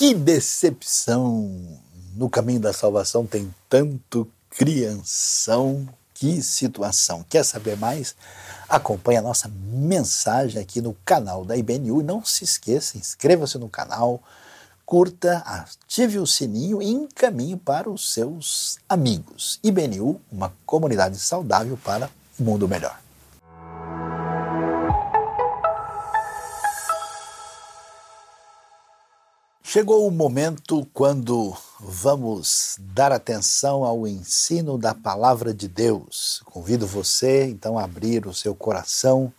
Que decepção! No caminho da salvação tem tanto crianção. Que situação! Quer saber mais? Acompanhe a nossa mensagem aqui no canal da IBNU. E não se esqueça, inscreva-se no canal, curta, ative o sininho e encaminhe para os seus amigos. IBNU, uma comunidade saudável para um mundo melhor. Chegou o momento quando vamos dar atenção ao ensino da palavra de Deus. Convido você então a abrir o seu coração,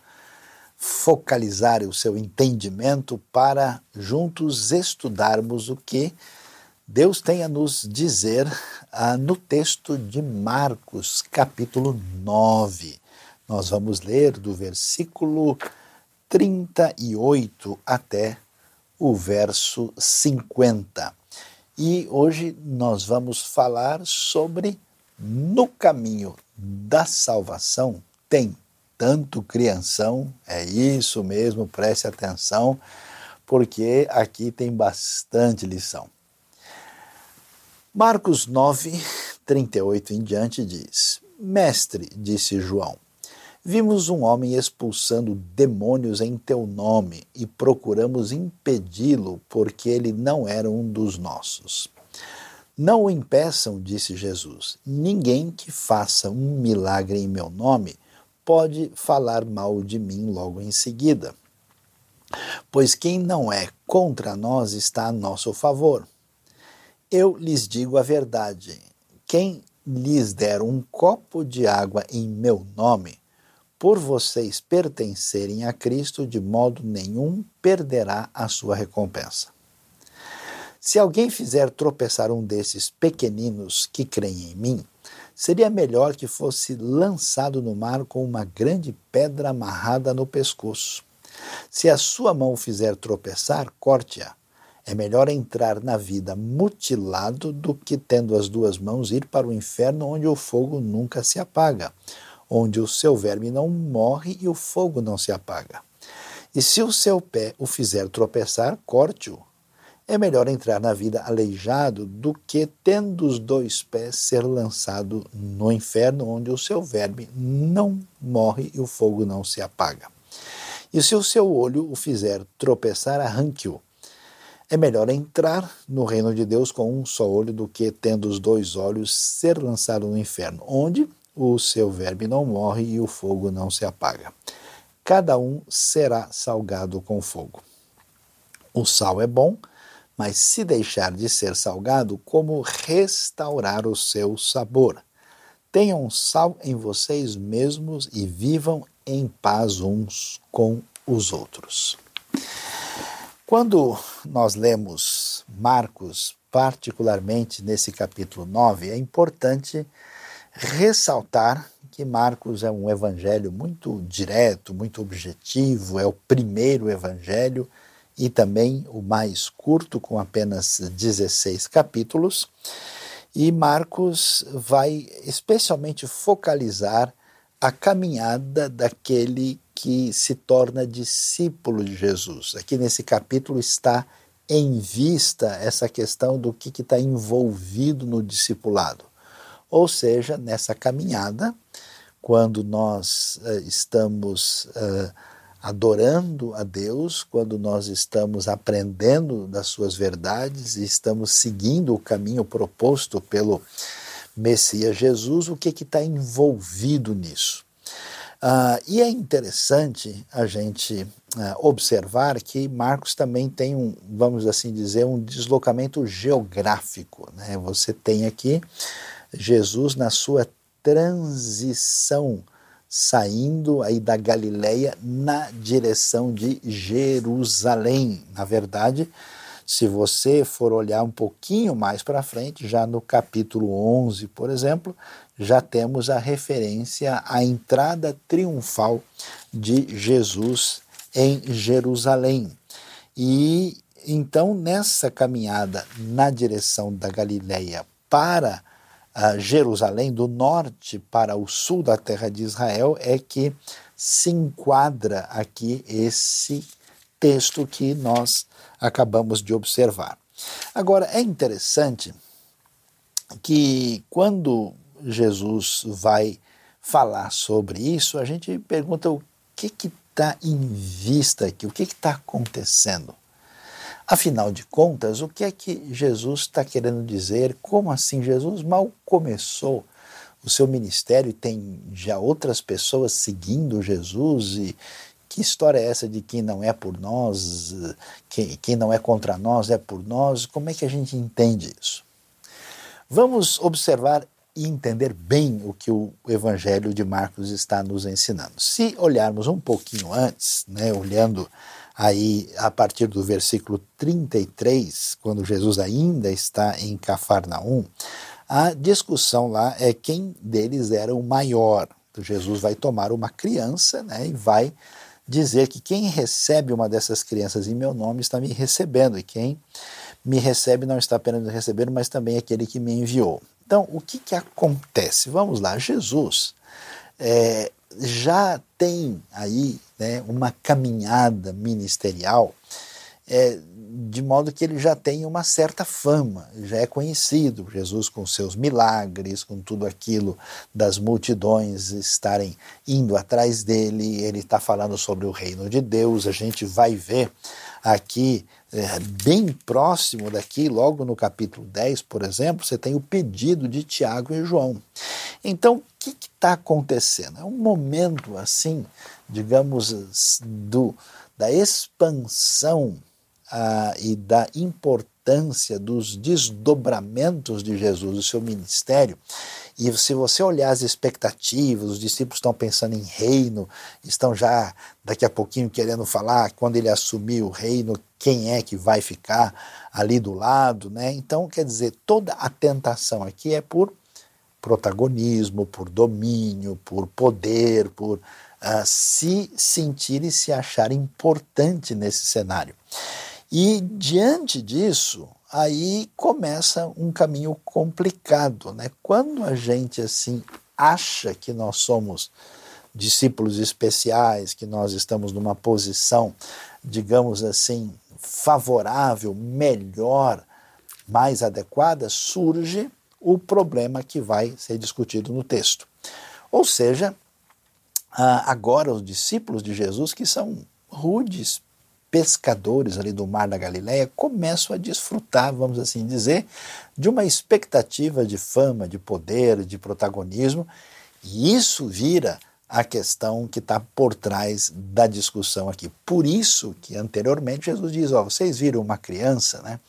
focalizar o seu entendimento para juntos estudarmos o que Deus tem a nos dizer ah, no texto de Marcos, capítulo 9. Nós vamos ler do versículo 38 até o verso 50. E hoje nós vamos falar sobre no caminho da salvação tem tanto crianção, é isso mesmo, preste atenção, porque aqui tem bastante lição. Marcos 9, 38 em diante diz: Mestre, disse João, Vimos um homem expulsando demônios em teu nome e procuramos impedi-lo porque ele não era um dos nossos. Não o impeçam, disse Jesus. Ninguém que faça um milagre em meu nome pode falar mal de mim logo em seguida. Pois quem não é contra nós está a nosso favor. Eu lhes digo a verdade: quem lhes der um copo de água em meu nome, por vocês pertencerem a Cristo, de modo nenhum perderá a sua recompensa. Se alguém fizer tropeçar um desses pequeninos que creem em mim, seria melhor que fosse lançado no mar com uma grande pedra amarrada no pescoço. Se a sua mão fizer tropeçar, corte-a. É melhor entrar na vida mutilado do que, tendo as duas mãos, ir para o inferno onde o fogo nunca se apaga onde o seu verme não morre e o fogo não se apaga. E se o seu pé o fizer tropeçar, corte-o. É melhor entrar na vida aleijado do que, tendo os dois pés, ser lançado no inferno, onde o seu verme não morre e o fogo não se apaga. E se o seu olho o fizer tropeçar, arranque-o. É melhor entrar no reino de Deus com um só olho do que, tendo os dois olhos, ser lançado no inferno, onde o seu verme não morre e o fogo não se apaga. Cada um será salgado com fogo. O sal é bom, mas se deixar de ser salgado, como restaurar o seu sabor? Tenham sal em vocês mesmos e vivam em paz uns com os outros. Quando nós lemos Marcos, particularmente nesse capítulo 9, é importante ressaltar que Marcos é um evangelho muito direto, muito objetivo, é o primeiro evangelho e também o mais curto, com apenas 16 capítulos. E Marcos vai especialmente focalizar a caminhada daquele que se torna discípulo de Jesus. Aqui nesse capítulo está em vista essa questão do que está envolvido no discipulado. Ou seja, nessa caminhada, quando nós uh, estamos uh, adorando a Deus, quando nós estamos aprendendo das suas verdades e estamos seguindo o caminho proposto pelo Messias Jesus, o que está envolvido nisso? Uh, e é interessante a gente uh, observar que Marcos também tem um, vamos assim dizer, um deslocamento geográfico. Né? Você tem aqui Jesus na sua transição, saindo aí da Galileia na direção de Jerusalém. Na verdade, se você for olhar um pouquinho mais para frente, já no capítulo 11, por exemplo, já temos a referência à entrada triunfal de Jesus em Jerusalém. E então, nessa caminhada na direção da Galileia para Jerusalém, do norte para o sul da terra de Israel, é que se enquadra aqui esse texto que nós acabamos de observar. Agora, é interessante que quando Jesus vai falar sobre isso, a gente pergunta o que está em vista aqui, o que está acontecendo. Afinal de contas, o que é que Jesus está querendo dizer? Como assim? Jesus mal começou o seu ministério e tem já outras pessoas seguindo Jesus e que história é essa de quem não é por nós, quem, quem não é contra nós é por nós? Como é que a gente entende isso? Vamos observar e entender bem o que o Evangelho de Marcos está nos ensinando. Se olharmos um pouquinho antes, né, olhando aí a partir do versículo 33, quando Jesus ainda está em Cafarnaum, a discussão lá é quem deles era o maior. Então, Jesus vai tomar uma criança né, e vai dizer que quem recebe uma dessas crianças em meu nome está me recebendo, e quem me recebe não está apenas me recebendo, mas também aquele que me enviou. Então, o que, que acontece? Vamos lá, Jesus é, já tem aí né, uma caminhada ministerial é, de modo que ele já tem uma certa fama, já é conhecido. Jesus, com seus milagres, com tudo aquilo das multidões estarem indo atrás dele, ele está falando sobre o reino de Deus. A gente vai ver aqui, é, bem próximo daqui, logo no capítulo 10, por exemplo, você tem o pedido de Tiago e João. Então, o que está acontecendo? É um momento assim, digamos, do, da expansão ah, e da importância dos desdobramentos de Jesus, do seu ministério. E se você olhar as expectativas, os discípulos estão pensando em reino, estão já daqui a pouquinho querendo falar quando ele assumir o reino, quem é que vai ficar ali do lado, né? Então, quer dizer, toda a tentação aqui é por protagonismo, por domínio, por poder, por uh, se sentir e se achar importante nesse cenário. E diante disso, aí começa um caminho complicado, né? Quando a gente assim acha que nós somos discípulos especiais, que nós estamos numa posição, digamos assim, favorável, melhor, mais adequada, surge o problema que vai ser discutido no texto. Ou seja, agora os discípulos de Jesus, que são rudes, pescadores ali do Mar da Galileia começam a desfrutar, vamos assim dizer, de uma expectativa de fama, de poder, de protagonismo, e isso vira a questão que está por trás da discussão aqui. Por isso que anteriormente Jesus diz: ó, vocês viram uma criança, né?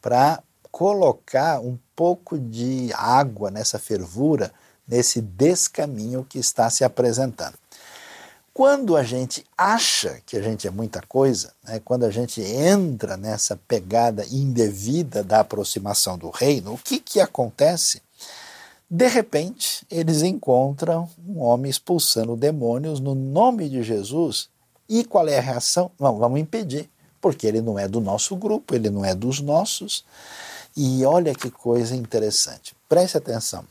Para colocar um pouco de água nessa fervura, nesse descaminho que está se apresentando. Quando a gente acha que a gente é muita coisa, né, quando a gente entra nessa pegada indevida da aproximação do reino, o que, que acontece? De repente, eles encontram um homem expulsando demônios no nome de Jesus. E qual é a reação? Não, vamos impedir, porque ele não é do nosso grupo, ele não é dos nossos. E olha que coisa interessante. Preste atenção.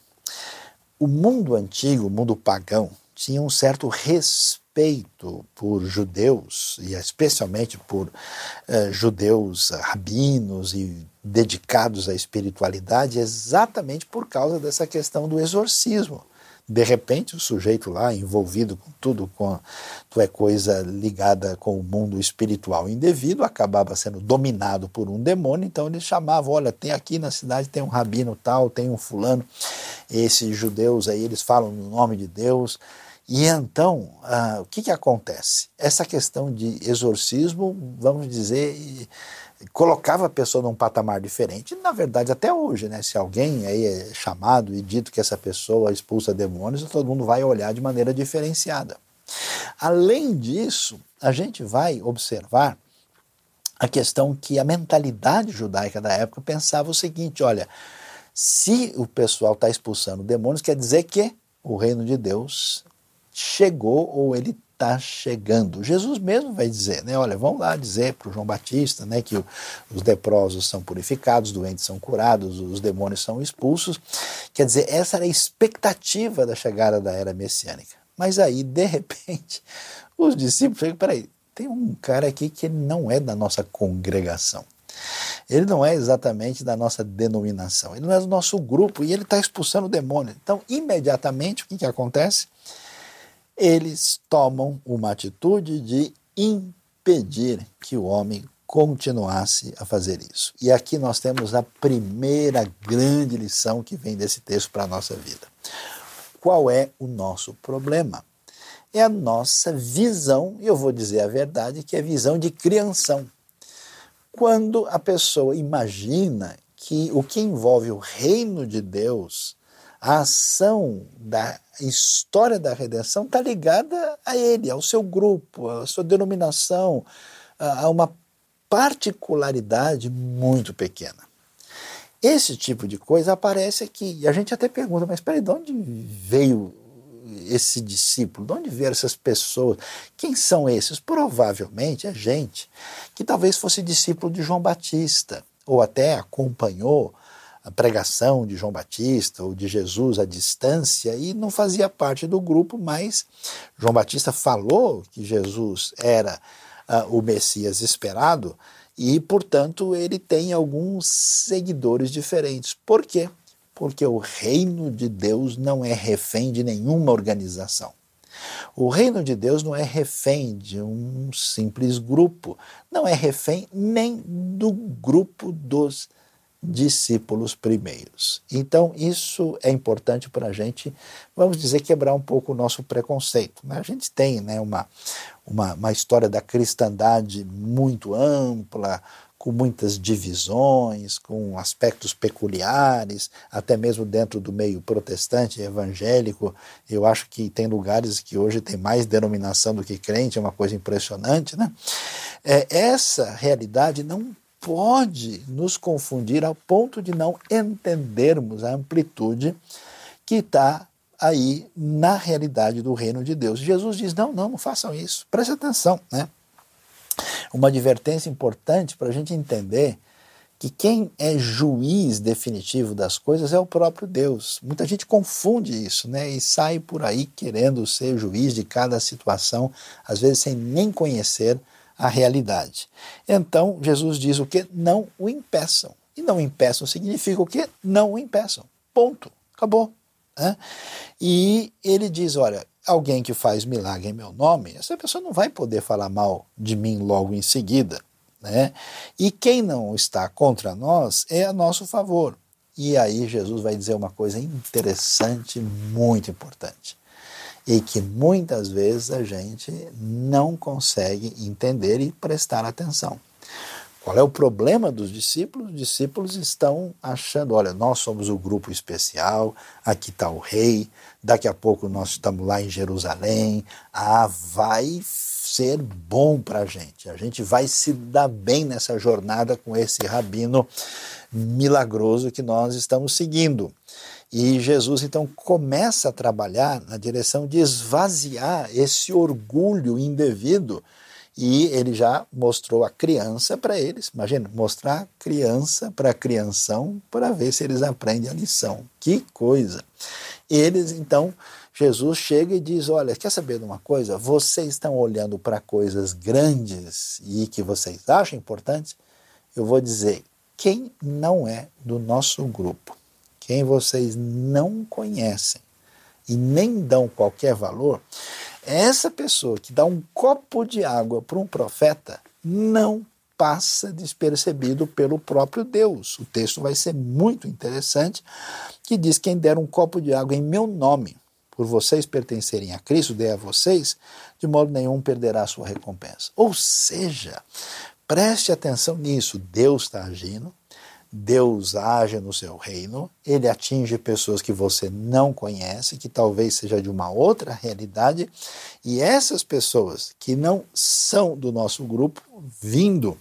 O mundo antigo, o mundo pagão, tinha um certo respeito por judeus, e especialmente por uh, judeus rabinos e dedicados à espiritualidade, exatamente por causa dessa questão do exorcismo. De repente, o sujeito lá envolvido com tudo, com é coisa ligada com o mundo espiritual indevido, acabava sendo dominado por um demônio. Então eles chamavam: olha, tem aqui na cidade tem um rabino tal, tem um fulano. Esses judeus aí eles falam no nome de Deus e então, ah, o que, que acontece? Essa questão de exorcismo, vamos dizer, colocava a pessoa num patamar diferente. Na verdade, até hoje, né? Se alguém aí é chamado e dito que essa pessoa expulsa demônios, todo mundo vai olhar de maneira diferenciada. Além disso, a gente vai observar a questão que a mentalidade judaica da época pensava o seguinte: olha, se o pessoal está expulsando demônios, quer dizer que o reino de Deus chegou ou ele está chegando. Jesus mesmo vai dizer, né? Olha, vamos lá dizer para o João Batista, né, que os leprosos são purificados, os doentes são curados, os demônios são expulsos. Quer dizer, essa era a expectativa da chegada da era messiânica. Mas aí, de repente, os discípulos chegam, peraí, tem um cara aqui que não é da nossa congregação. Ele não é exatamente da nossa denominação, ele não é do nosso grupo e ele está expulsando o demônio. Então, imediatamente, o que, que acontece? Eles tomam uma atitude de impedir que o homem continuasse a fazer isso. E aqui nós temos a primeira grande lição que vem desse texto para a nossa vida. Qual é o nosso problema? É a nossa visão, e eu vou dizer a verdade, que é a visão de criação. Quando a pessoa imagina que o que envolve o reino de Deus, a ação da história da redenção está ligada a ele, ao seu grupo, à sua denominação, a uma particularidade muito pequena. Esse tipo de coisa aparece aqui. E a gente até pergunta, mas peraí, de onde veio esse discípulo? De onde vieram essas pessoas? Quem são esses? Provavelmente é gente que talvez fosse discípulo de João Batista, ou até acompanhou a pregação de João Batista ou de Jesus à distância e não fazia parte do grupo, mas João Batista falou que Jesus era uh, o Messias esperado e, portanto, ele tem alguns seguidores diferentes. Por quê? Porque o reino de Deus não é refém de nenhuma organização. O reino de Deus não é refém de um simples grupo, não é refém nem do grupo dos discípulos primeiros. Então, isso é importante para a gente, vamos dizer, quebrar um pouco o nosso preconceito. Né? A gente tem né, uma, uma, uma história da cristandade muito ampla, com muitas divisões, com aspectos peculiares, até mesmo dentro do meio protestante evangélico. Eu acho que tem lugares que hoje tem mais denominação do que crente, é uma coisa impressionante. Né? É, essa realidade não pode nos confundir ao ponto de não entendermos a amplitude que está aí na realidade do reino de Deus. Jesus diz: não, não, não façam isso. Preste atenção, né? Uma advertência importante para a gente entender que quem é juiz definitivo das coisas é o próprio Deus. Muita gente confunde isso, né? E sai por aí querendo ser juiz de cada situação, às vezes sem nem conhecer a realidade. Então, Jesus diz o que? Não o impeçam. E não impeçam significa o que? Não o impeçam. Ponto. Acabou. Né? E ele diz: olha, alguém que faz milagre em meu nome, essa pessoa não vai poder falar mal de mim logo em seguida. Né? E quem não está contra nós é a nosso favor. E aí Jesus vai dizer uma coisa interessante, muito importante e que muitas vezes a gente não consegue entender e prestar atenção. Qual é o problema dos discípulos? Os discípulos estão achando: olha, nós somos o grupo especial, aqui está o rei, daqui a pouco nós estamos lá em Jerusalém, ah, vai ser bom para a gente, a gente vai se dar bem nessa jornada com esse rabino milagroso que nós estamos seguindo. E Jesus então começa a trabalhar na direção de esvaziar esse orgulho indevido. E ele já mostrou a criança para eles. Imagina, mostrar a criança para a crianção para ver se eles aprendem a lição. Que coisa! Eles então, Jesus chega e diz: Olha, quer saber de uma coisa? Vocês estão olhando para coisas grandes e que vocês acham importantes? Eu vou dizer: quem não é do nosso grupo quem vocês não conhecem e nem dão qualquer valor, essa pessoa que dá um copo de água para um profeta não passa despercebido pelo próprio Deus. O texto vai ser muito interessante, que diz: Quem der um copo de água em meu nome, por vocês pertencerem a Cristo, dê a vocês, de modo nenhum perderá a sua recompensa. Ou seja, preste atenção nisso: Deus está agindo, Deus age no seu reino, ele atinge pessoas que você não conhece, que talvez seja de uma outra realidade, e essas pessoas que não são do nosso grupo, vindo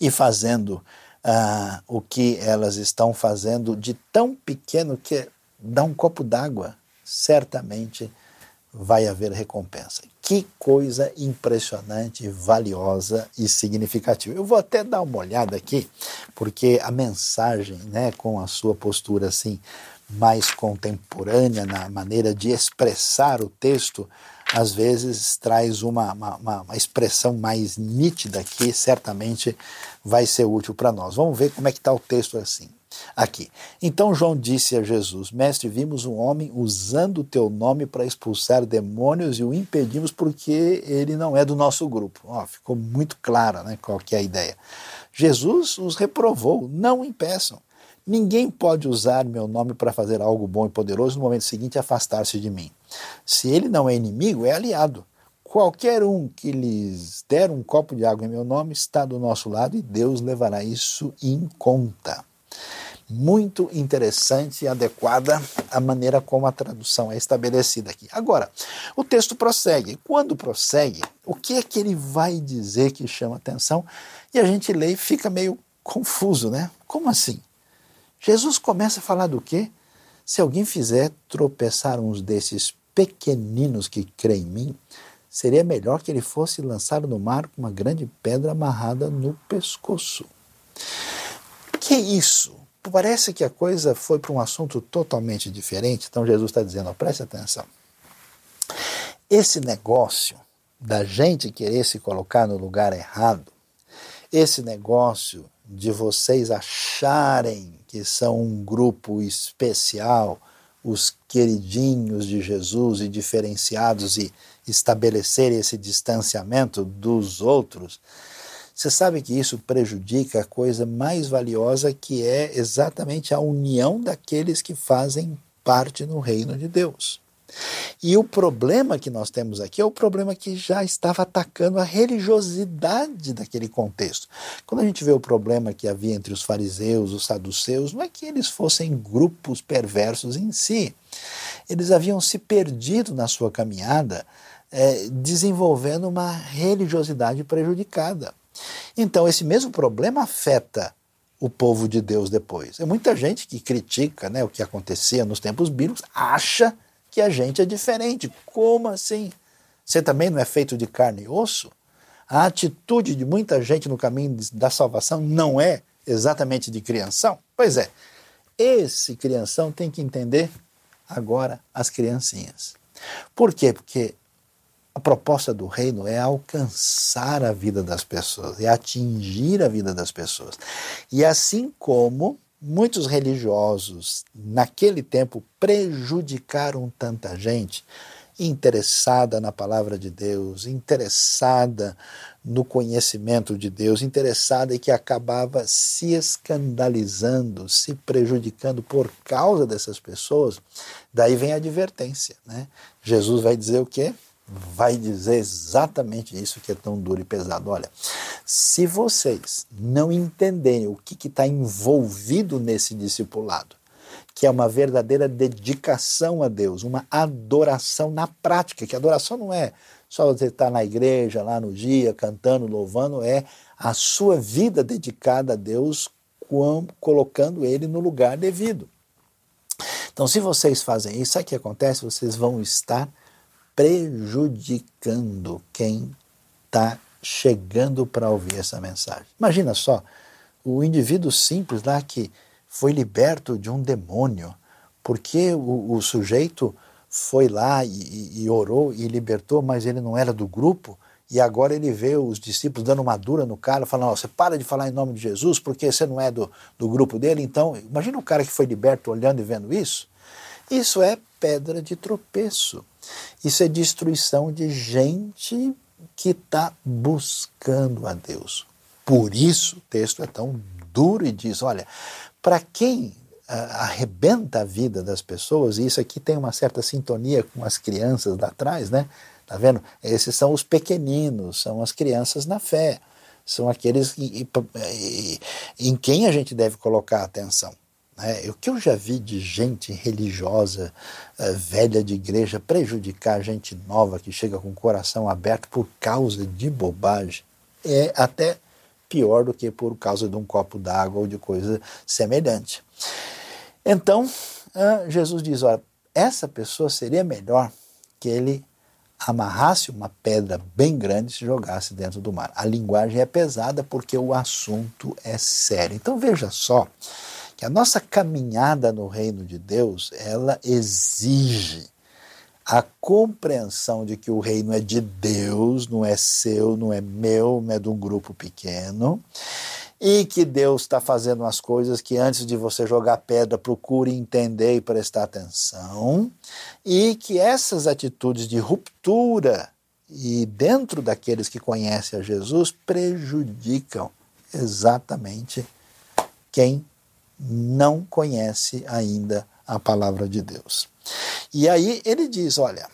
e fazendo uh, o que elas estão fazendo de tão pequeno que dá um copo d'água, certamente vai haver recompensa. Que coisa impressionante, valiosa e significativa. Eu vou até dar uma olhada aqui, porque a mensagem, né, com a sua postura assim mais contemporânea na maneira de expressar o texto, às vezes traz uma, uma, uma expressão mais nítida que certamente vai ser útil para nós. Vamos ver como é que está o texto assim. Aqui. Então João disse a Jesus: Mestre, vimos um homem usando o teu nome para expulsar demônios e o impedimos porque ele não é do nosso grupo. Ó, ficou muito clara né, qual que é a ideia. Jesus os reprovou: não impeçam. Ninguém pode usar meu nome para fazer algo bom e poderoso no momento seguinte afastar-se de mim. Se ele não é inimigo, é aliado. Qualquer um que lhes der um copo de água em meu nome está do nosso lado e Deus levará isso em conta. Muito interessante e adequada a maneira como a tradução é estabelecida aqui. Agora, o texto prossegue. Quando prossegue, o que é que ele vai dizer que chama atenção? E a gente lê e fica meio confuso, né? Como assim? Jesus começa a falar do quê? Se alguém fizer tropeçar uns desses pequeninos que creem em mim, seria melhor que ele fosse lançado no mar com uma grande pedra amarrada no pescoço. Que isso? Parece que a coisa foi para um assunto totalmente diferente. Então Jesus está dizendo: preste atenção. Esse negócio da gente querer se colocar no lugar errado, esse negócio de vocês acharem que são um grupo especial, os queridinhos de Jesus e diferenciados e estabelecerem esse distanciamento dos outros, você sabe que isso prejudica a coisa mais valiosa que é exatamente a união daqueles que fazem parte no reino de Deus. E o problema que nós temos aqui é o problema que já estava atacando a religiosidade daquele contexto. Quando a gente vê o problema que havia entre os fariseus, os saduceus, não é que eles fossem grupos perversos em si. Eles haviam se perdido na sua caminhada, é, desenvolvendo uma religiosidade prejudicada. Então, esse mesmo problema afeta o povo de Deus depois. É muita gente que critica né, o que acontecia nos tempos bíblicos, acha que a gente é diferente. Como assim? Você também não é feito de carne e osso? A atitude de muita gente no caminho da salvação não é exatamente de crianção? Pois é, esse crianção tem que entender agora as criancinhas. Por quê? Porque a proposta do reino é alcançar a vida das pessoas, é atingir a vida das pessoas. E assim como muitos religiosos naquele tempo prejudicaram tanta gente interessada na palavra de Deus, interessada no conhecimento de Deus, interessada e que acabava se escandalizando, se prejudicando por causa dessas pessoas, daí vem a advertência. Né? Jesus vai dizer o quê? Vai dizer exatamente isso que é tão duro e pesado. Olha, se vocês não entenderem o que está envolvido nesse discipulado, que é uma verdadeira dedicação a Deus, uma adoração na prática, que adoração não é só você estar tá na igreja, lá no dia, cantando, louvando, é a sua vida dedicada a Deus, colocando Ele no lugar devido. Então, se vocês fazem isso, sabe o que acontece? Vocês vão estar prejudicando quem está chegando para ouvir essa mensagem. Imagina só, o indivíduo simples lá que foi liberto de um demônio, porque o, o sujeito foi lá e, e, orou e libertou, mas ele não era do grupo, e agora ele vê os discípulos dando uma dura no cara, falando: oh, você para de falar em nome de Jesus porque você não é do, do grupo dele. Então, imagina o cara que foi liberto olhando e vendo isso. Isso é pedra de tropeço. Isso é destruição de gente que está buscando a Deus. Por isso o texto é tão duro e diz: olha, para quem uh, arrebenta a vida das pessoas, e isso aqui tem uma certa sintonia com as crianças lá atrás, né? Tá vendo? Esses são os pequeninos, são as crianças na fé, são aqueles em quem a gente deve colocar atenção. É, o que eu já vi de gente religiosa, uh, velha de igreja, prejudicar gente nova que chega com o coração aberto por causa de bobagem é até pior do que por causa de um copo d'água ou de coisa semelhante. Então, Jesus diz: olha, essa pessoa seria melhor que ele amarrasse uma pedra bem grande e se jogasse dentro do mar. A linguagem é pesada porque o assunto é sério. Então veja só que a nossa caminhada no reino de Deus, ela exige a compreensão de que o reino é de Deus, não é seu, não é meu, não é de um grupo pequeno, e que Deus está fazendo as coisas que antes de você jogar pedra, procure entender e prestar atenção, e que essas atitudes de ruptura e dentro daqueles que conhecem a Jesus prejudicam exatamente quem não conhece ainda a palavra de Deus. E aí ele diz: olha,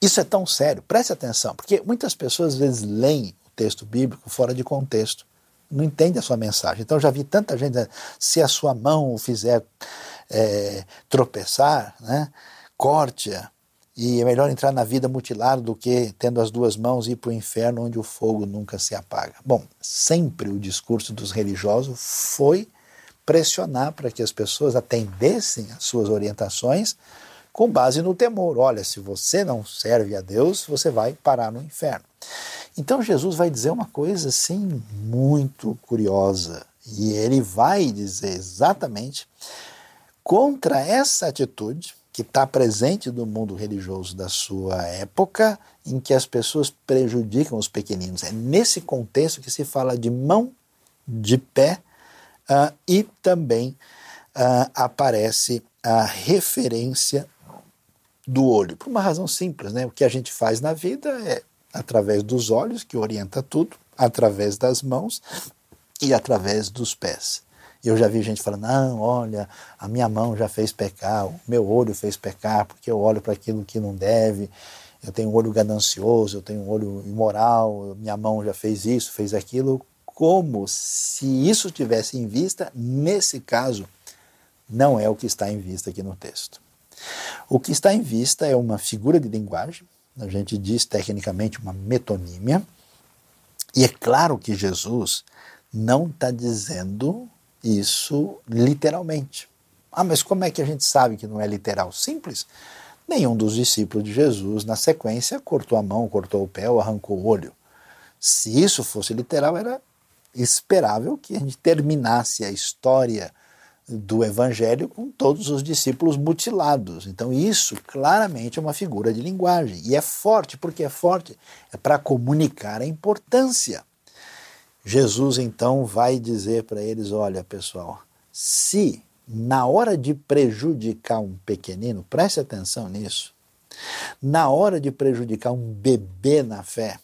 isso é tão sério, preste atenção, porque muitas pessoas às vezes leem o texto bíblico fora de contexto, não entende a sua mensagem. Então já vi tanta gente, se a sua mão o fizer é, tropeçar, né, corte-a. E é melhor entrar na vida mutilado do que tendo as duas mãos ir para o inferno onde o fogo nunca se apaga. Bom, sempre o discurso dos religiosos foi pressionar para que as pessoas atendessem às suas orientações com base no temor. Olha, se você não serve a Deus, você vai parar no inferno. Então Jesus vai dizer uma coisa assim muito curiosa e ele vai dizer exatamente contra essa atitude que está presente no mundo religioso da sua época, em que as pessoas prejudicam os pequeninos. É nesse contexto que se fala de mão, de pé Uh, e também uh, aparece a referência do olho, por uma razão simples, né? O que a gente faz na vida é através dos olhos, que orienta tudo, através das mãos e através dos pés. Eu já vi gente falando: não, olha, a minha mão já fez pecar, o meu olho fez pecar, porque eu olho para aquilo que não deve, eu tenho um olho ganancioso, eu tenho um olho imoral, minha mão já fez isso, fez aquilo como se isso tivesse em vista, nesse caso, não é o que está em vista aqui no texto. O que está em vista é uma figura de linguagem, a gente diz tecnicamente uma metonímia, e é claro que Jesus não está dizendo isso literalmente. Ah, mas como é que a gente sabe que não é literal? Simples. Nenhum dos discípulos de Jesus, na sequência, cortou a mão, cortou o pé ou arrancou o olho. Se isso fosse literal, era esperável que a gente terminasse a história do Evangelho com todos os discípulos mutilados. Então, isso claramente é uma figura de linguagem. E é forte, porque é forte? É para comunicar a importância. Jesus então vai dizer para eles: olha, pessoal, se na hora de prejudicar um pequenino, preste atenção nisso, na hora de prejudicar um bebê na fé,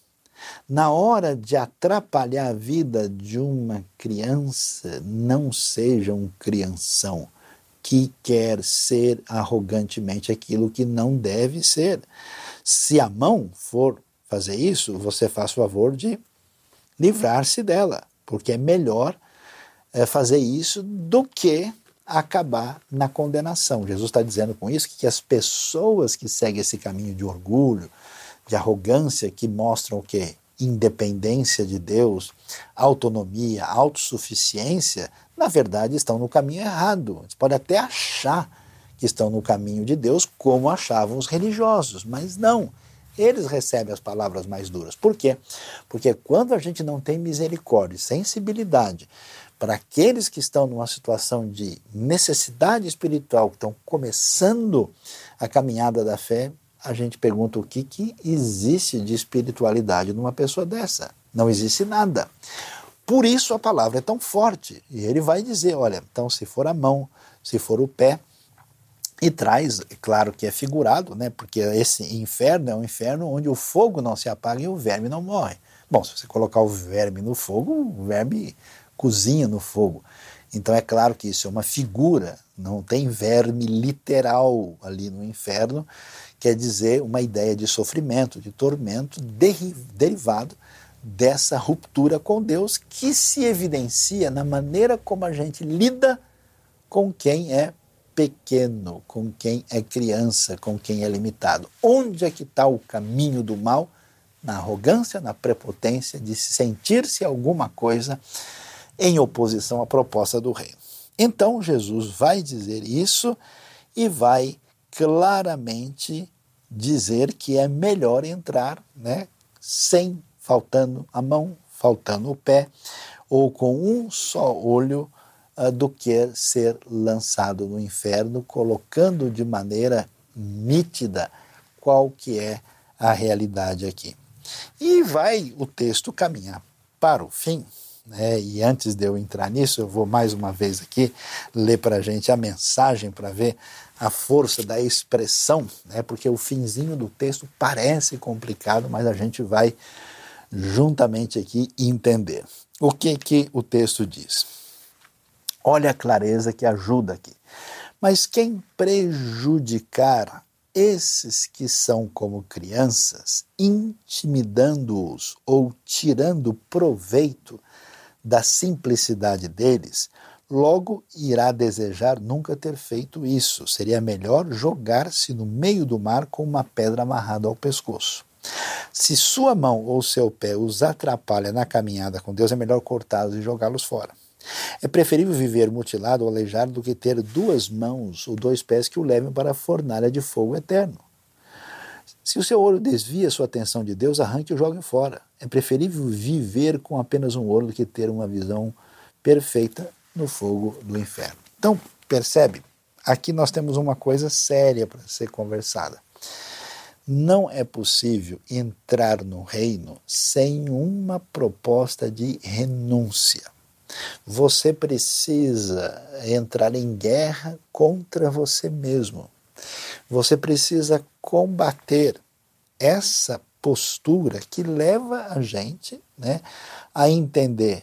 na hora de atrapalhar a vida de uma criança, não seja um crianção que quer ser arrogantemente aquilo que não deve ser. Se a mão for fazer isso, você faz favor de livrar-se dela, porque é melhor é, fazer isso do que acabar na condenação. Jesus está dizendo com isso que as pessoas que seguem esse caminho de orgulho, de arrogância que mostram o quê? Independência de Deus, autonomia, autossuficiência, na verdade estão no caminho errado. Eles podem até achar que estão no caminho de Deus, como achavam os religiosos, mas não. Eles recebem as palavras mais duras. Por quê? Porque quando a gente não tem misericórdia, sensibilidade para aqueles que estão numa situação de necessidade espiritual, que estão começando a caminhada da fé, a gente pergunta o que, que existe de espiritualidade numa pessoa dessa. Não existe nada. Por isso a palavra é tão forte. E ele vai dizer: olha, então se for a mão, se for o pé, e traz, é claro que é figurado, né? Porque esse inferno é um inferno onde o fogo não se apaga e o verme não morre. Bom, se você colocar o verme no fogo, o verme cozinha no fogo. Então é claro que isso é uma figura, não tem verme literal ali no inferno, quer dizer uma ideia de sofrimento, de tormento derivado dessa ruptura com Deus que se evidencia na maneira como a gente lida com quem é pequeno, com quem é criança, com quem é limitado. Onde é que está o caminho do mal? Na arrogância, na prepotência de sentir-se alguma coisa em oposição à proposta do reino. Então Jesus vai dizer isso e vai claramente dizer que é melhor entrar né, sem faltando a mão, faltando o pé, ou com um só olho, uh, do que ser lançado no inferno, colocando de maneira nítida qual que é a realidade aqui. E vai o texto caminhar para o fim. Né? E antes de eu entrar nisso, eu vou mais uma vez aqui ler para a gente a mensagem para ver a força da expressão, né? porque o finzinho do texto parece complicado, mas a gente vai juntamente aqui entender. O que que o texto diz? Olha a clareza que ajuda aqui. Mas quem prejudicar esses que são como crianças, intimidando-os ou tirando proveito da simplicidade deles, logo irá desejar nunca ter feito isso. Seria melhor jogar-se no meio do mar com uma pedra amarrada ao pescoço. Se sua mão ou seu pé os atrapalha na caminhada com Deus, é melhor cortá-los e jogá-los fora. É preferível viver mutilado ou aleijado do que ter duas mãos ou dois pés que o levem para a fornalha de fogo eterno. Se o seu olho desvia sua atenção de Deus, arranque e jogue fora. É preferível viver com apenas um olho do que ter uma visão perfeita no fogo do inferno. Então, percebe? Aqui nós temos uma coisa séria para ser conversada. Não é possível entrar no reino sem uma proposta de renúncia. Você precisa entrar em guerra contra você mesmo. Você precisa combater essa postura que leva a gente né, a entender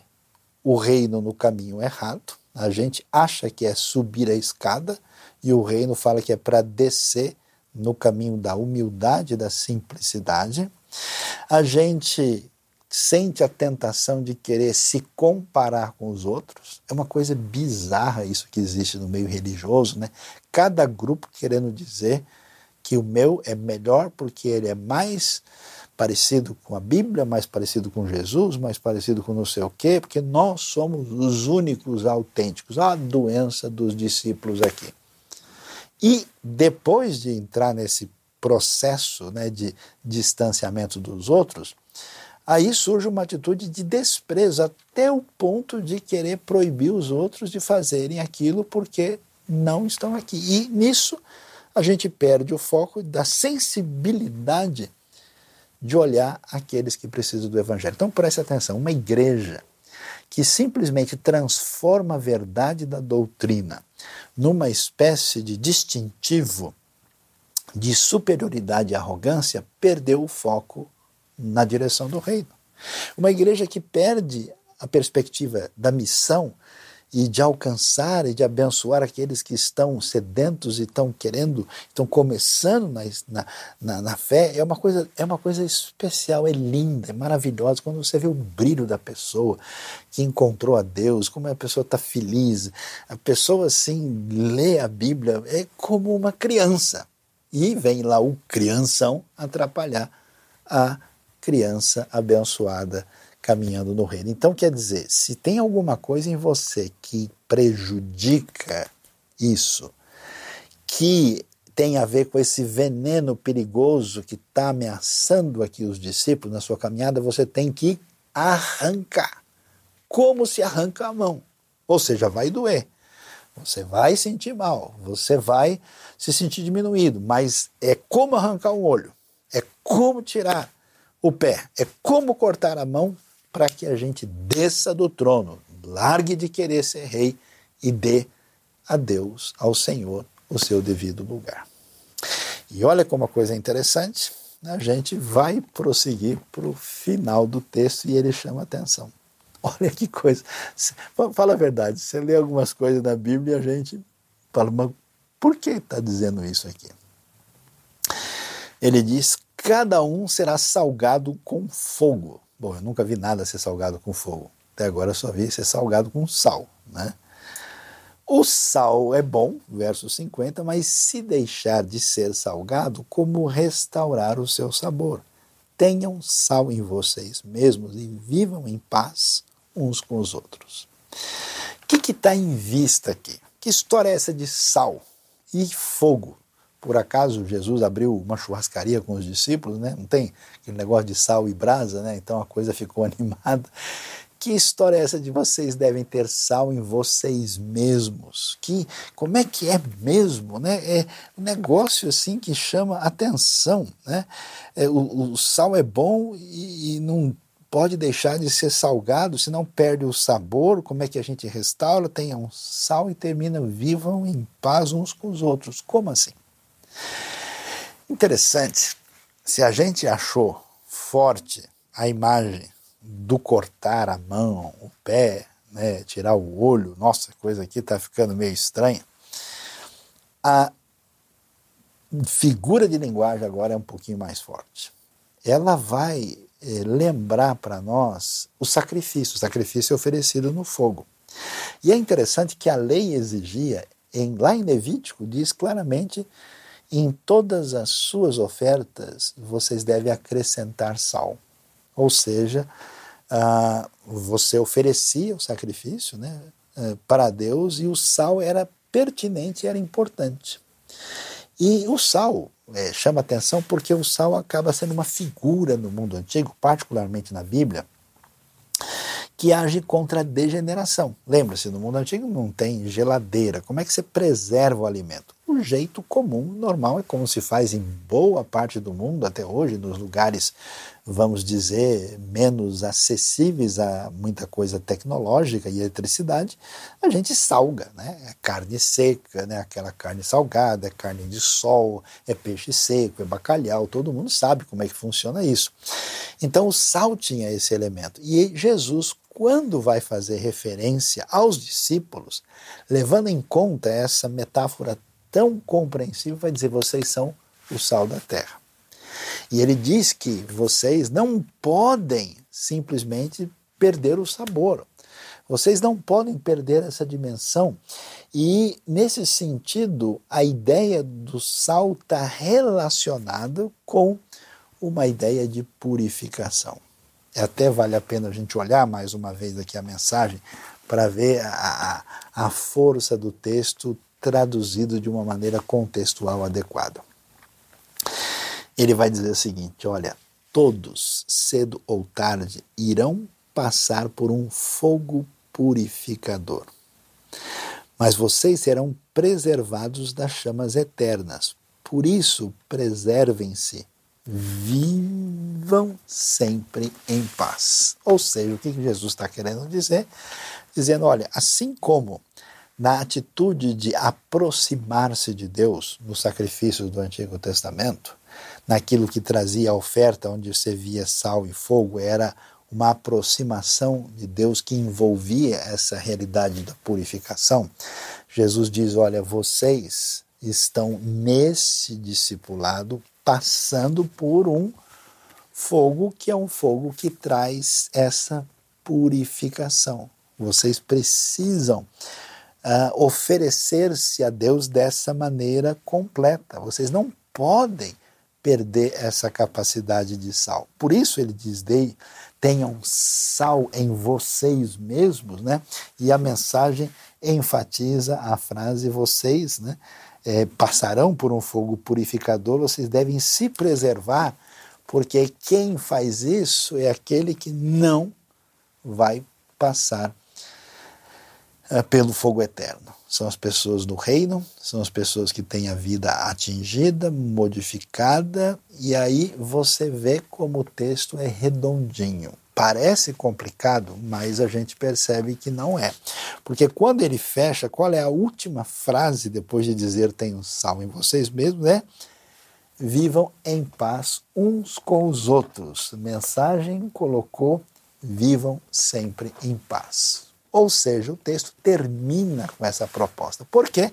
o reino no caminho errado. A gente acha que é subir a escada e o reino fala que é para descer no caminho da humildade, da simplicidade. A gente sente a tentação de querer se comparar com os outros. É uma coisa bizarra isso que existe no meio religioso, né? Cada grupo querendo dizer que o meu é melhor porque ele é mais parecido com a Bíblia, mais parecido com Jesus, mais parecido com não sei o quê, porque nós somos os únicos autênticos. A doença dos discípulos aqui. E depois de entrar nesse processo né, de distanciamento dos outros, aí surge uma atitude de desprezo, até o ponto de querer proibir os outros de fazerem aquilo porque não estão aqui. E nisso a gente perde o foco da sensibilidade de olhar aqueles que precisam do Evangelho. Então preste atenção: uma igreja que simplesmente transforma a verdade da doutrina numa espécie de distintivo de superioridade e arrogância, perdeu o foco na direção do reino. Uma igreja que perde a perspectiva da missão e de alcançar e de abençoar aqueles que estão sedentos e estão querendo, estão começando na, na, na, fé, é uma, coisa, é uma coisa especial, é linda, é maravilhosa. Quando você vê o brilho da pessoa que encontrou a Deus, como a pessoa está feliz, a pessoa assim lê a Bíblia, é como uma criança. E vem lá o crianção atrapalhar a criança abençoada caminhando no reino. Então, quer dizer, se tem alguma coisa em você que prejudica isso, que tem a ver com esse veneno perigoso que está ameaçando aqui os discípulos na sua caminhada, você tem que arrancar. Como se arranca a mão? Ou seja, vai doer. Você vai sentir mal, você vai se sentir diminuído, mas é como arrancar um olho, é como tirar o pé, é como cortar a mão para que a gente desça do trono, largue de querer ser rei e dê a Deus, ao Senhor, o seu devido lugar. E olha como a coisa é interessante, a gente vai prosseguir para o final do texto e ele chama atenção. Olha que coisa. Fala a verdade, você lê algumas coisas na Bíblia e a gente fala, mas por que está dizendo isso aqui? Ele diz: cada um será salgado com fogo. Bom, eu nunca vi nada ser salgado com fogo. Até agora eu só vi ser salgado com sal, né? O sal é bom, verso 50, mas se deixar de ser salgado, como restaurar o seu sabor? Tenham sal em vocês mesmos e vivam em paz uns com os outros. O que está em vista aqui? Que história é essa de sal e fogo? Por acaso Jesus abriu uma churrascaria com os discípulos, né? Não tem aquele negócio de sal e brasa, né? Então a coisa ficou animada. que história é essa de vocês devem ter sal em vocês mesmos? Que como é que é mesmo, né? É um negócio assim que chama atenção, né? É, o, o, sal é bom e, e não pode deixar de ser salgado, senão perde o sabor. Como é que a gente restaura? Tenham sal e terminam, vivam em paz uns com os outros. Como assim? Interessante. Se a gente achou forte a imagem do cortar a mão, o pé, né, tirar o olho, nossa, coisa aqui está ficando meio estranha. A figura de linguagem agora é um pouquinho mais forte. Ela vai é, lembrar para nós o sacrifício. O sacrifício é oferecido no fogo. E é interessante que a lei exigia, em, lá em Levítico, diz claramente: em todas as suas ofertas vocês devem acrescentar sal. Ou seja, uh, você oferecia o sacrifício né, uh, para Deus e o sal era pertinente, era importante. E o sal é, chama atenção porque o sal acaba sendo uma figura no mundo antigo, particularmente na Bíblia, que age contra a degeneração. Lembra-se, no mundo antigo não tem geladeira. Como é que você preserva o alimento? o jeito comum, normal, é como se faz em boa parte do mundo até hoje, nos lugares, vamos dizer, menos acessíveis a muita coisa tecnológica e eletricidade, a gente salga, né? É carne seca, né? aquela carne salgada, é carne de sol, é peixe seco, é bacalhau, todo mundo sabe como é que funciona isso. Então o sal tinha esse elemento. E Jesus, quando vai fazer referência aos discípulos, levando em conta essa metáfora tão compreensível, vai dizer: vocês são o sal da terra. E ele diz que vocês não podem simplesmente perder o sabor. Vocês não podem perder essa dimensão. E, nesse sentido, a ideia do sal está relacionada com uma ideia de purificação. Até vale a pena a gente olhar mais uma vez aqui a mensagem para ver a, a, a força do texto traduzido de uma maneira contextual adequada. Ele vai dizer o seguinte: olha, todos, cedo ou tarde, irão passar por um fogo purificador. Mas vocês serão preservados das chamas eternas. Por isso, preservem-se, vivam sempre em paz. Ou seja, o que Jesus está querendo dizer? Dizendo: olha, assim como na atitude de aproximar-se de Deus nos sacrifícios do Antigo Testamento, naquilo que trazia a oferta, onde você via sal e fogo, era uma aproximação de Deus que envolvia essa realidade da purificação. Jesus diz: Olha, vocês estão nesse discipulado passando por um fogo que é um fogo que traz essa purificação. Vocês precisam uh, oferecer-se a Deus dessa maneira completa. Vocês não podem perder essa capacidade de sal. Por isso ele diz: Dei, tenham sal em vocês mesmos, né? E a mensagem enfatiza a frase: vocês, né? É, passarão por um fogo purificador, vocês devem se preservar, porque quem faz isso é aquele que não vai passar é, pelo fogo eterno. São as pessoas do reino, são as pessoas que têm a vida atingida, modificada, e aí você vê como o texto é redondinho. Parece complicado, mas a gente percebe que não é. Porque quando ele fecha, qual é a última frase depois de dizer tenham sal em vocês mesmos? É vivam em paz uns com os outros. Mensagem colocou vivam sempre em paz. Ou seja, o texto termina com essa proposta. Por quê?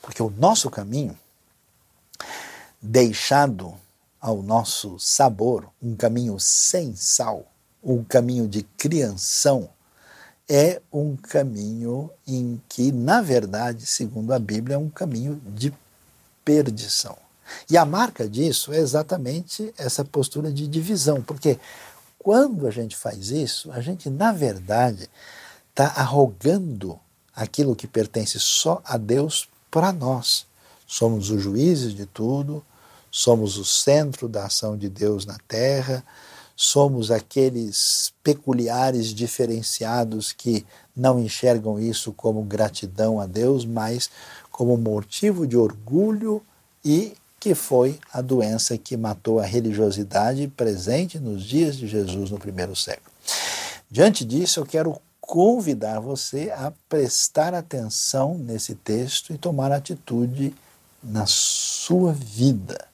Porque o nosso caminho, deixado ao nosso sabor, um caminho sem sal, um caminho de criação, é um caminho em que, na verdade, segundo a Bíblia, é um caminho de perdição. E a marca disso é exatamente essa postura de divisão, porque quando a gente faz isso, a gente, na verdade, está arrogando aquilo que pertence só a Deus para nós. Somos os juízes de tudo, somos o centro da ação de Deus na terra, somos aqueles peculiares diferenciados que não enxergam isso como gratidão a Deus, mas como motivo de orgulho e que foi a doença que matou a religiosidade presente nos dias de Jesus no primeiro século. Diante disso, eu quero convidar você a prestar atenção nesse texto e tomar atitude na sua vida.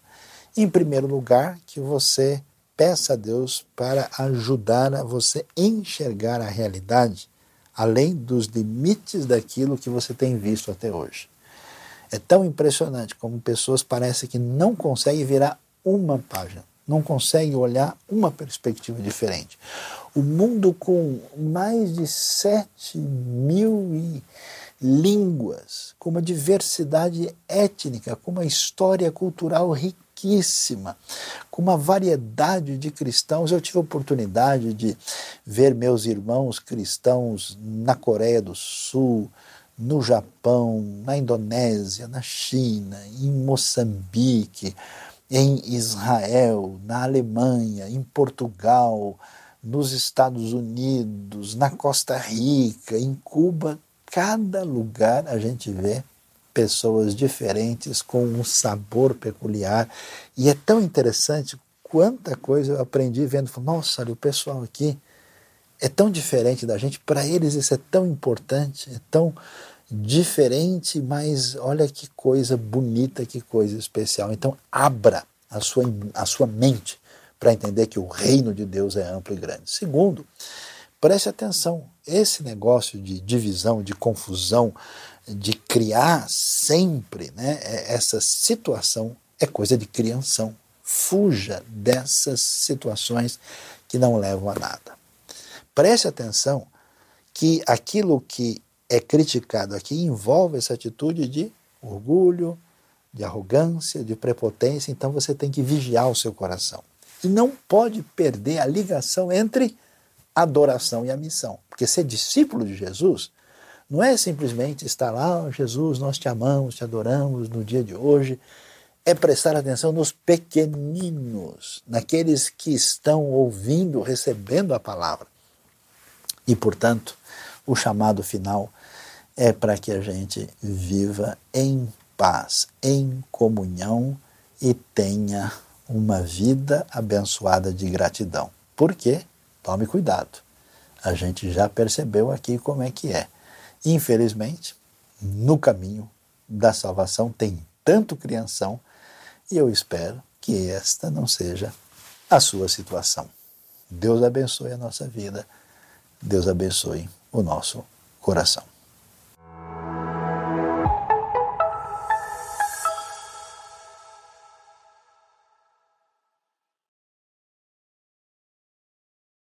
Em primeiro lugar, que você peça a Deus para ajudar a você enxergar a realidade além dos limites daquilo que você tem visto até hoje. É tão impressionante como pessoas parecem que não conseguem virar uma página, não conseguem olhar uma perspectiva diferente. O mundo com mais de 7 mil línguas, com uma diversidade étnica, com uma história cultural riquíssima, com uma variedade de cristãos. Eu tive a oportunidade de ver meus irmãos cristãos na Coreia do Sul, no Japão, na Indonésia, na China, em Moçambique, em Israel, na Alemanha, em Portugal, nos Estados Unidos, na Costa Rica, em Cuba, cada lugar a gente vê pessoas diferentes com um sabor peculiar. E é tão interessante quanta coisa eu aprendi vendo. Nossa, olha, o pessoal aqui é tão diferente da gente, para eles isso é tão importante, é tão diferente, mas olha que coisa bonita, que coisa especial. Então, abra a sua, a sua mente para entender que o reino de Deus é amplo e grande. Segundo, preste atenção, esse negócio de divisão, de confusão, de criar sempre né, é, essa situação é coisa de criação. Fuja dessas situações que não levam a nada. Preste atenção que aquilo que é criticado aqui envolve essa atitude de orgulho, de arrogância, de prepotência, então você tem que vigiar o seu coração. E não pode perder a ligação entre adoração e a missão. Porque ser discípulo de Jesus não é simplesmente estar lá, oh, Jesus, nós te amamos, te adoramos no dia de hoje. É prestar atenção nos pequeninos, naqueles que estão ouvindo, recebendo a palavra. E, portanto, o chamado final é para que a gente viva em paz, em comunhão e tenha uma vida abençoada de gratidão. Por quê? Tome cuidado. A gente já percebeu aqui como é que é. Infelizmente, no caminho da salvação tem tanto crianção e eu espero que esta não seja a sua situação. Deus abençoe a nossa vida, Deus abençoe o nosso coração.